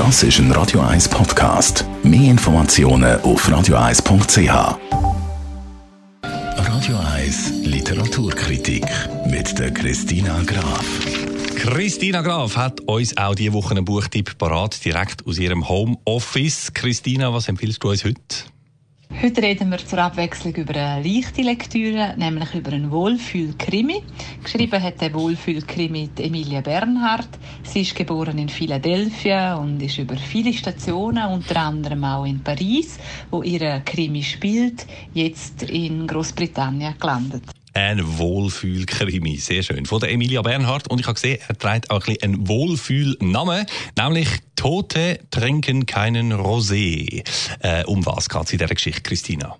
Das ist ein Radio 1 Podcast. Mehr Informationen auf radio1.ch. Radio 1 Literaturkritik mit der Christina Graf. Christina Graf hat uns auch diese Woche einen Buchtipp parat, direkt aus ihrem Homeoffice. Christina, was empfiehlst du uns heute? Heute reden wir zur Abwechslung über eine leichte Lektüre, nämlich über einen Wohlfühl-Krimi. Geschrieben hat der Wohlfühl-Krimi Emilia Bernhardt. Sie ist geboren in Philadelphia und ist über viele Stationen, unter anderem auch in Paris, wo ihre Krimi spielt, jetzt in Großbritannien gelandet. Ein Wohlfühlkrimi, sehr schön. Von der Emilia Bernhardt. Und ich habe gesehen, er trägt auch ein bisschen einen Wohlfühlnamen, nämlich Tote trinken keinen Rosé. Äh, um was geht es in dieser Geschichte, Christina?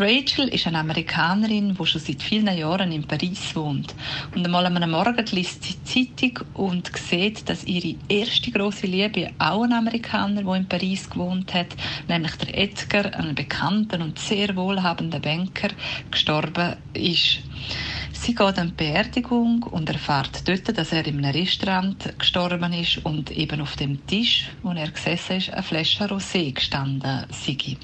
Rachel ist eine Amerikanerin, die schon seit vielen Jahren in Paris wohnt. Und einmal am Morgen liest sie die Zeitung und sieht, dass ihre erste große Liebe auch ein Amerikaner, der in Paris gewohnt hat, nämlich der Edgar, ein bekannter und sehr wohlhabender Banker, gestorben ist. Sie geht an die Beerdigung und erfahrt dort, dass er in einem Restaurant gestorben ist und eben auf dem Tisch, wo er gesessen ist, eine Flasche Rosé gestanden sei.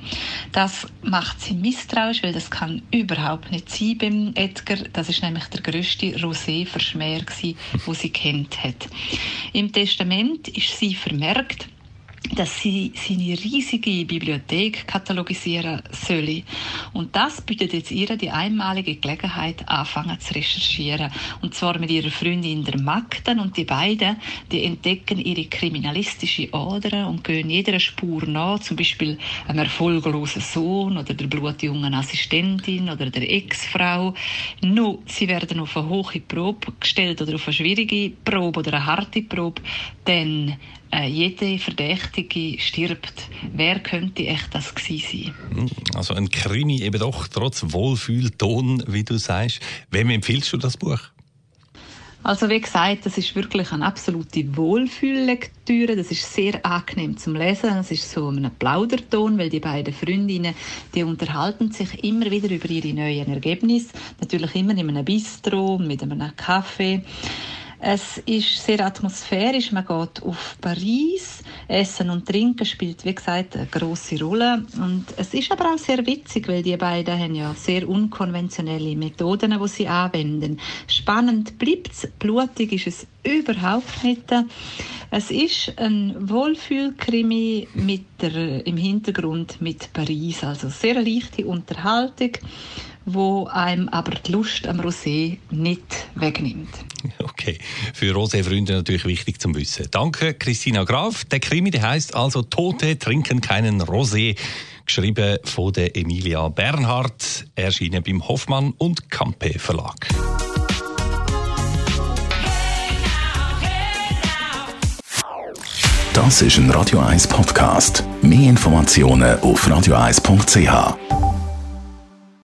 Das macht sie misstrauisch, weil das kann überhaupt nicht sein beim Edgar. Das ist nämlich der größte Rosé-Verschmäher, den sie kennt hat. Im Testament ist sie vermerkt, dass sie seine riesige Bibliothek katalogisieren solle. Und das bietet jetzt ihr die einmalige Gelegenheit, anfangen zu recherchieren. Und zwar mit ihrer Freundin der Magden und die beiden, die entdecken ihre kriminalistische Ader und gehen jeder Spur nach, zum Beispiel einem erfolglosen Sohn oder der blutjungen Assistentin oder der Ex-Frau. Nur, sie werden auf eine hohe Probe gestellt oder auf eine schwierige Probe oder eine harte Probe, denn äh, jede Verdächtige stirbt. Wer könnte echt das gewesen sein? Also ein Krimi eben doch trotz Wohlfühlton, wie du sagst. Wem empfiehlst du das Buch? Also wie gesagt, das ist wirklich eine absolute Wohlfühllektüre. Das ist sehr angenehm zum Lesen. Es ist so ein Plauderton, weil die beiden Freundinnen, die unterhalten sich immer wieder über ihre neuen Ergebnisse. Natürlich immer in einem Bistro mit einem Kaffee. Es ist sehr atmosphärisch. Man geht auf Paris. Essen und Trinken spielt, wie gesagt, eine große Rolle. Und es ist aber auch sehr witzig, weil die beiden haben ja sehr unkonventionelle Methoden, die sie anwenden. Spannend bleibt es, blutig ist es überhaupt nicht. Es ist ein Wohlfühlkrimi mit der, im Hintergrund mit Paris, also sehr leichte Unterhaltung wo einem aber die Lust am Rosé nicht wegnimmt. Okay, für Rosé-Freunde natürlich wichtig zum Wissen. Danke, Christina Graf. Der Krimi der heißt also Tote trinken keinen Rosé, geschrieben von der Emilia Bernhardt, erschienen beim Hoffmann und Campe Verlag. Das ist ein Radio 1 Podcast. Mehr Informationen auf radio1.ch.